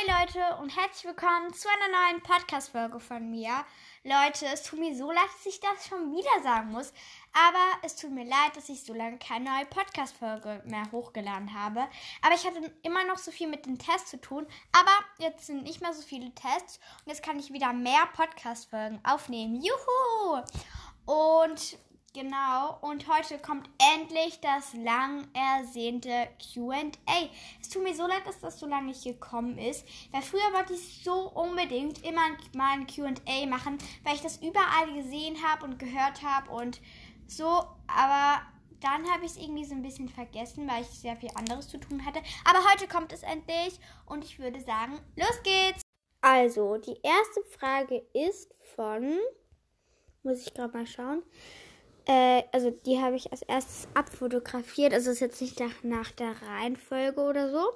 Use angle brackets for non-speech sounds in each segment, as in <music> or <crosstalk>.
Hi Leute und herzlich willkommen zu einer neuen Podcast-Folge von mir. Leute, es tut mir so leid, dass ich das schon wieder sagen muss, aber es tut mir leid, dass ich so lange keine neue Podcast-Folge mehr hochgeladen habe. Aber ich hatte immer noch so viel mit den Tests zu tun, aber jetzt sind nicht mehr so viele Tests und jetzt kann ich wieder mehr Podcast-Folgen aufnehmen. Juhu! Und Genau, und heute kommt endlich das lang ersehnte QA. Es tut mir so leid, dass das so lange nicht gekommen ist, weil früher wollte ich so unbedingt immer mal ein QA machen, weil ich das überall gesehen habe und gehört habe und so, aber dann habe ich es irgendwie so ein bisschen vergessen, weil ich sehr viel anderes zu tun hatte. Aber heute kommt es endlich und ich würde sagen, los geht's! Also, die erste Frage ist von, muss ich gerade mal schauen. Äh, also die habe ich als erstes abfotografiert. Also ist jetzt nicht nach, nach der Reihenfolge oder so.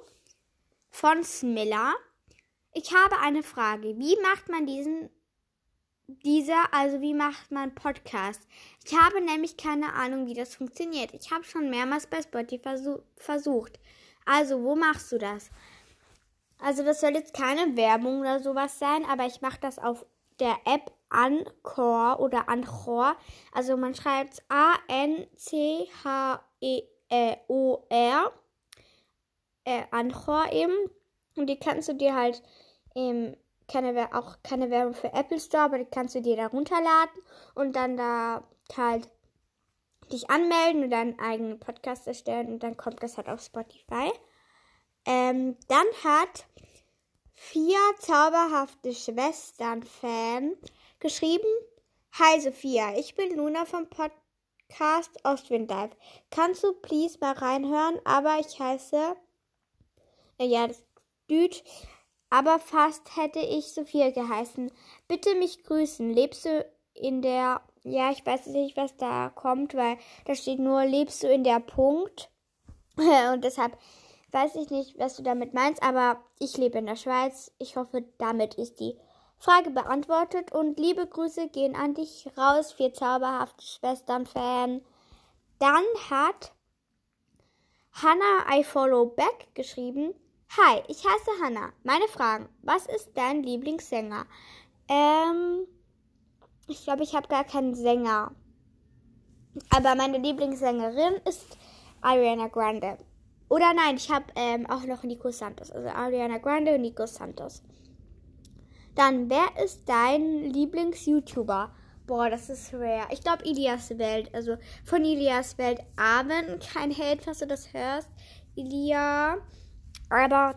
Von Smilla. Ich habe eine Frage. Wie macht man diesen dieser, also wie macht man Podcast? Ich habe nämlich keine Ahnung, wie das funktioniert. Ich habe schon mehrmals bei Spotify versucht. Also, wo machst du das? Also, das soll jetzt keine Werbung oder sowas sein, aber ich mache das auf der App Anchor oder Anchor. Also man schreibt A-N-C-H-E-O-R. Äh, Anchor eben. Und die kannst du dir halt ähm, keine, auch keine Werbung für Apple Store, aber die kannst du dir da runterladen und dann da halt dich anmelden und deinen eigenen Podcast erstellen und dann kommt das halt auf Spotify. Ähm, dann hat vier zauberhafte Schwestern-Fan geschrieben. Hi Sophia, ich bin Luna vom Podcast Ostwind Kannst du please mal reinhören? Aber ich heiße, äh, ja, das Düt, aber fast hätte ich Sophia geheißen. Bitte mich grüßen. Lebst du in der, ja, ich weiß nicht, was da kommt, weil da steht nur, lebst du in der Punkt? <laughs> Und deshalb weiß ich nicht, was du damit meinst, aber ich lebe in der Schweiz. Ich hoffe, damit ist die Frage beantwortet und liebe Grüße gehen an dich raus, vier zauberhafte Schwestern-Fan. Dann hat Hannah I Follow Back geschrieben. Hi, ich heiße Hannah. Meine Fragen. Was ist dein Lieblingssänger? Ähm, ich glaube, ich habe gar keinen Sänger. Aber meine Lieblingssängerin ist Ariana Grande. Oder nein, ich habe ähm, auch noch Nico Santos. Also Ariana Grande und Nico Santos. Dann, wer ist dein Lieblings-YouTuber? Boah, das ist schwer. Ich glaube Ilias Welt. Also von Ilias Welt Abend. <laughs> Kein Hate, falls du das hörst. Ilia. Aber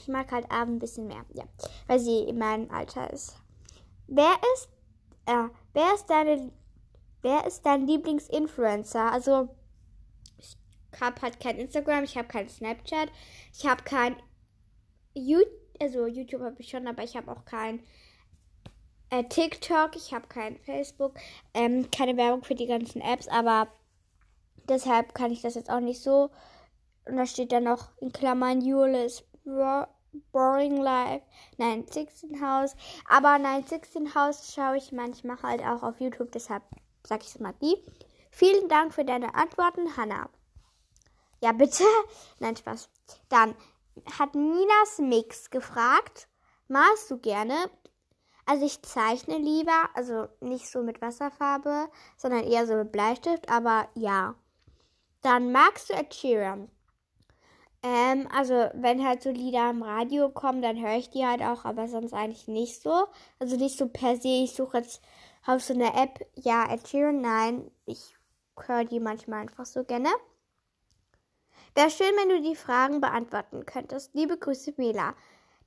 ich mag halt Abend ein bisschen mehr. Ja. Weil sie in meinem Alter ist. Wer ist. Äh, wer ist deine. Wer ist dein Lieblingsinfluencer? Also. Habe halt kein Instagram, ich habe kein Snapchat, ich habe kein YouTube also YouTube habe ich schon, aber ich habe auch kein äh, TikTok, ich habe kein Facebook, ähm, keine Werbung für die ganzen Apps, aber deshalb kann ich das jetzt auch nicht so. Und da steht dann noch in Klammern Julis Boring Life, nein, 16 House. Aber nein, 16 House schaue ich manchmal halt auch auf YouTube, deshalb sage ich es mal die. Vielen Dank für deine Antworten, Hannah. Ja, bitte. Nein, Spaß. Dann hat Minas Mix gefragt, malst du gerne? Also ich zeichne lieber, also nicht so mit Wasserfarbe, sondern eher so mit Bleistift, aber ja. Dann magst du Ed Sheeran. Ähm, also wenn halt so Lieder im Radio kommen, dann höre ich die halt auch, aber sonst eigentlich nicht so. Also nicht so per se, ich suche jetzt auf so eine App, ja, Ed Sheeran, nein, ich höre die manchmal einfach so gerne. Wäre schön, wenn du die Fragen beantworten könntest. Liebe Grüße, Mila.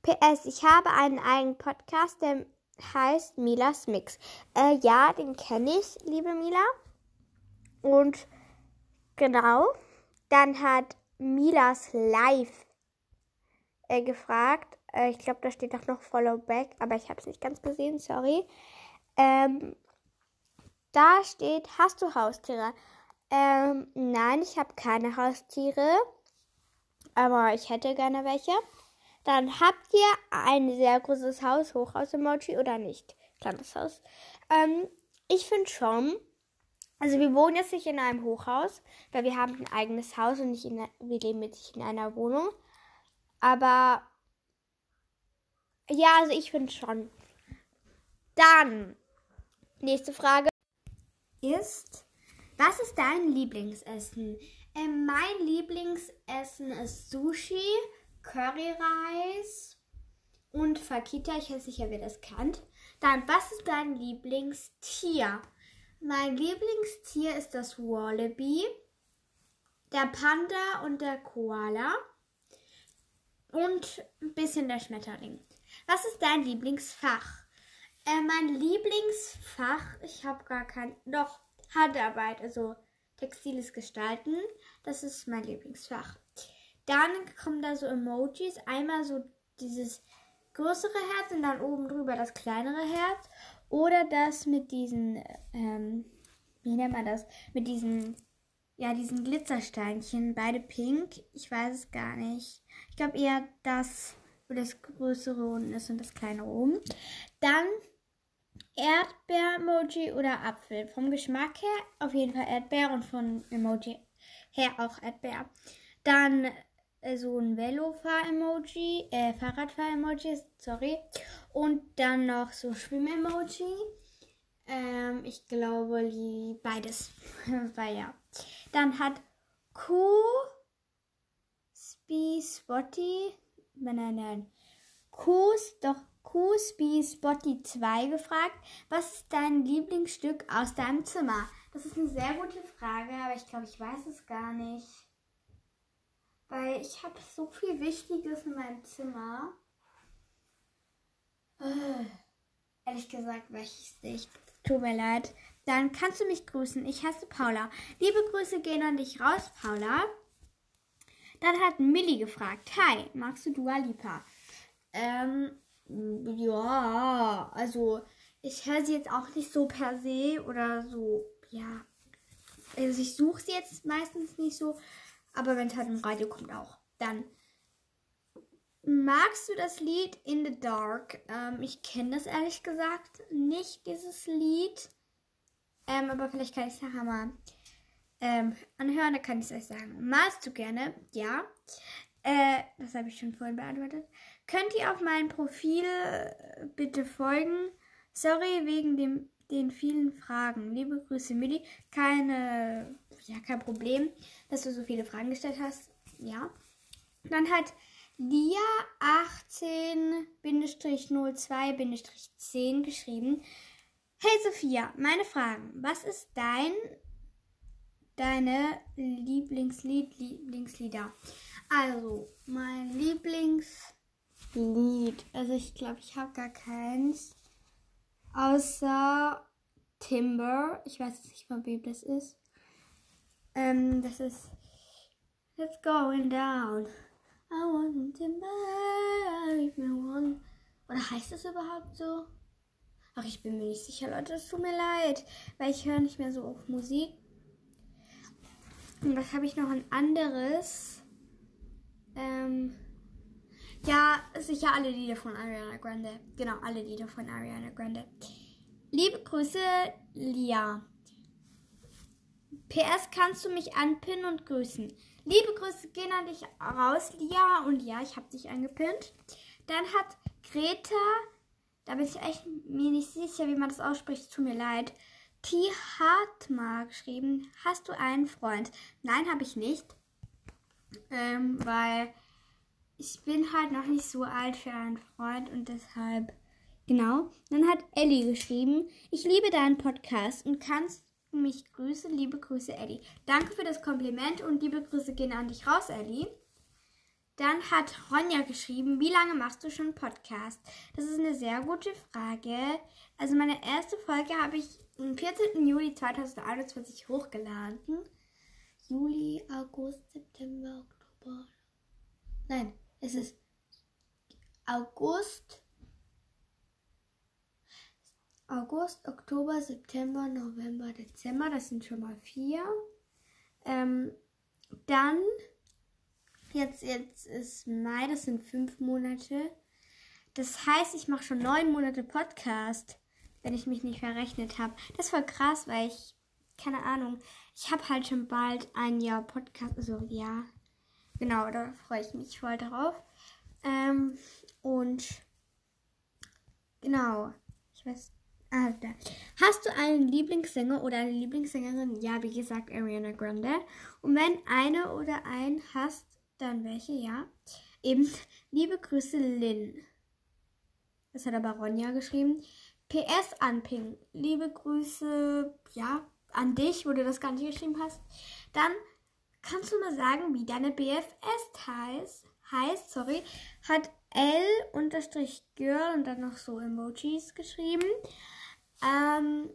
PS, ich habe einen eigenen Podcast, der heißt Milas Mix. Äh, ja, den kenne ich, liebe Mila. Und genau, dann hat Milas Live äh, gefragt. Äh, ich glaube, da steht auch noch Follow Back, aber ich habe es nicht ganz gesehen, sorry. Ähm, da steht, hast du Haustiere? Ähm, nein, ich habe keine Haustiere. Aber ich hätte gerne welche. Dann habt ihr ein sehr großes Haus, Hochhaus-Emoji oder nicht? Kleines Haus. Ähm, ich finde schon. Also wir wohnen jetzt nicht in einem Hochhaus, weil wir haben ein eigenes Haus und nicht in, wir leben jetzt nicht in einer Wohnung. Aber Ja, also ich finde schon. Dann, nächste Frage ist, was ist dein Lieblingsessen? Ähm, mein Lieblingsessen ist Sushi, Curryreis und Fakita. Ich nicht, ob ihr das kennt. Dann, was ist dein Lieblingstier? Mein Lieblingstier ist das Wallaby, der Panda und der Koala und ein bisschen der Schmetterling. Was ist dein Lieblingsfach? Äh, mein Lieblingsfach, ich habe gar kein, doch Handarbeit, also textiles Gestalten. Das ist mein Lieblingsfach. Dann kommen da so Emojis. Einmal so dieses größere Herz und dann oben drüber das kleinere Herz. Oder das mit diesen, ähm, wie nennt man das? Mit diesen, ja, diesen Glitzersteinchen. Beide pink. Ich weiß es gar nicht. Ich glaube eher das, wo das größere unten ist und das kleine oben. Dann Erdbeer-Emoji oder Apfel. Vom Geschmack her auf jeden Fall Erdbeer und von Emoji her auch Erdbeer. Dann äh, so ein Velofahr-Emoji, äh, Fahrradfahr-Emoji, sorry. Und dann noch so Schwimm-Emoji. Ähm, ich glaube, beides. <laughs> Weil ja. Dann hat Q Spee Spotty. Nein, nein, nein. Q, doch QSB Spotty 2 gefragt, was ist dein Lieblingsstück aus deinem Zimmer? Das ist eine sehr gute Frage, aber ich glaube, ich weiß es gar nicht. Weil ich habe so viel Wichtiges in meinem Zimmer. Äh, ehrlich gesagt weiß ich es nicht. Tut mir leid. Dann kannst du mich grüßen. Ich heiße Paula. Liebe Grüße gehen an dich raus, Paula. Dann hat Millie gefragt. Hi, magst du Dua Lipa? Ähm, ja, also ich höre sie jetzt auch nicht so per se oder so, ja. Also ich suche sie jetzt meistens nicht so, aber wenn es halt im Radio kommt auch. Dann magst du das Lied In the Dark? Ähm, ich kenne das ehrlich gesagt nicht, dieses Lied. Ähm, aber vielleicht kann ich es nachher mal ähm, anhören, da kann ich es euch sagen. Magst du gerne? Ja. Äh, das habe ich schon vorhin beantwortet. Könnt ihr auf mein Profil äh, bitte folgen? Sorry wegen dem, den vielen Fragen. Liebe Grüße, Millie. Keine, ja, kein Problem, dass du so viele Fragen gestellt hast. Ja. Dann hat Lia 18-02-10 geschrieben. Hey Sophia, meine Fragen. Was ist dein deine Lieblingslied, Lieblingslieder? Also, mein Lieblings Lied. Also ich glaube, ich habe gar keins. Außer Timber. Ich weiß nicht mal, wie das ist. Ähm, das ist It's going down. I want Timber. If me one. Oder heißt das überhaupt so? Ach, ich bin mir nicht sicher, Leute. Es tut mir leid, weil ich höre nicht mehr so auf Musik. Und was habe ich noch ein anderes? Ähm, ja, sicher alle Lieder von Ariana Grande. Genau, alle Lieder von Ariana Grande. Liebe Grüße, Lia. PS, kannst du mich anpinnen und grüßen? Liebe Grüße gehen an dich raus, Lia. Und ja, ich habe dich angepinnt. Dann hat Greta, da bin ich echt mir nicht sicher, wie man das ausspricht, tut mir leid. T. Hartmar geschrieben, hast du einen Freund? Nein, habe ich nicht. Ähm, weil ich bin halt noch nicht so alt für einen Freund und deshalb. Genau. Dann hat Ellie geschrieben, ich liebe deinen Podcast und kannst mich grüßen. Liebe Grüße, Ellie. Danke für das Kompliment und liebe Grüße gehen an dich raus, Ellie. Dann hat Ronja geschrieben, wie lange machst du schon Podcast? Das ist eine sehr gute Frage. Also meine erste Folge habe ich am 14. Juli 2021 hochgeladen. Juli, August, September, Oktober. Nein, es ist August, August, Oktober, September, November, Dezember. Das sind schon mal vier. Ähm, dann, jetzt, jetzt ist Mai, das sind fünf Monate. Das heißt, ich mache schon neun Monate Podcast, wenn ich mich nicht verrechnet habe. Das ist voll krass, weil ich, keine Ahnung, ich habe halt schon bald ein Jahr Podcast, also ja, Genau, da freue ich mich voll drauf. Ähm, und Genau. Ich weiß. Ah, da. Hast du einen Lieblingssänger oder eine Lieblingssängerin? Ja, wie gesagt, Ariana Grande. Und wenn eine oder ein hast, dann welche? Ja. Eben, liebe Grüße, Lynn. Das hat aber Ronja geschrieben. PS an Ping. Liebe Grüße, ja, an dich, wo du das nicht geschrieben hast. Dann kannst du mal sagen, wie deine BFS heißt. Heißt, sorry, hat L-Girl und dann noch so Emojis geschrieben. Ähm,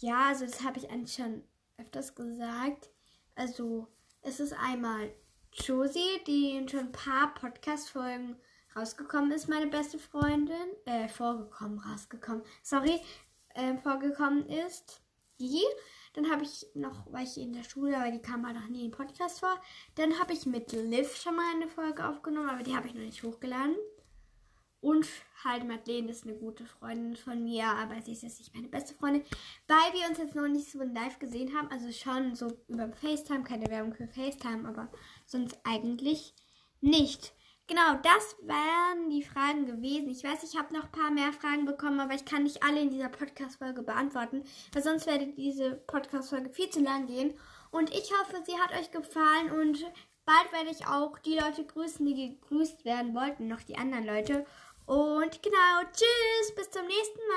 ja, also das habe ich eigentlich schon öfters gesagt. Also, es ist einmal Josie, die in schon ein paar Podcast-Folgen rausgekommen ist, meine beste Freundin. Äh, vorgekommen, rausgekommen. Sorry, äh, vorgekommen ist. Die. Dann habe ich noch, war ich in der Schule, aber die kam halt noch nie den Podcast vor. Dann habe ich mit Liv schon mal eine Folge aufgenommen, aber die habe ich noch nicht hochgeladen. Und halt Madeleine ist eine gute Freundin von mir, aber sie ist jetzt nicht meine beste Freundin, weil wir uns jetzt noch nicht so live gesehen haben. Also schon so über FaceTime, keine Werbung für FaceTime, aber sonst eigentlich nicht. Genau, das wären die Fragen gewesen. Ich weiß, ich habe noch ein paar mehr Fragen bekommen, aber ich kann nicht alle in dieser Podcast-Folge beantworten, weil sonst werde diese Podcast-Folge viel zu lang gehen. Und ich hoffe, sie hat euch gefallen und bald werde ich auch die Leute grüßen, die gegrüßt werden wollten, noch die anderen Leute. Und genau, tschüss, bis zum nächsten Mal.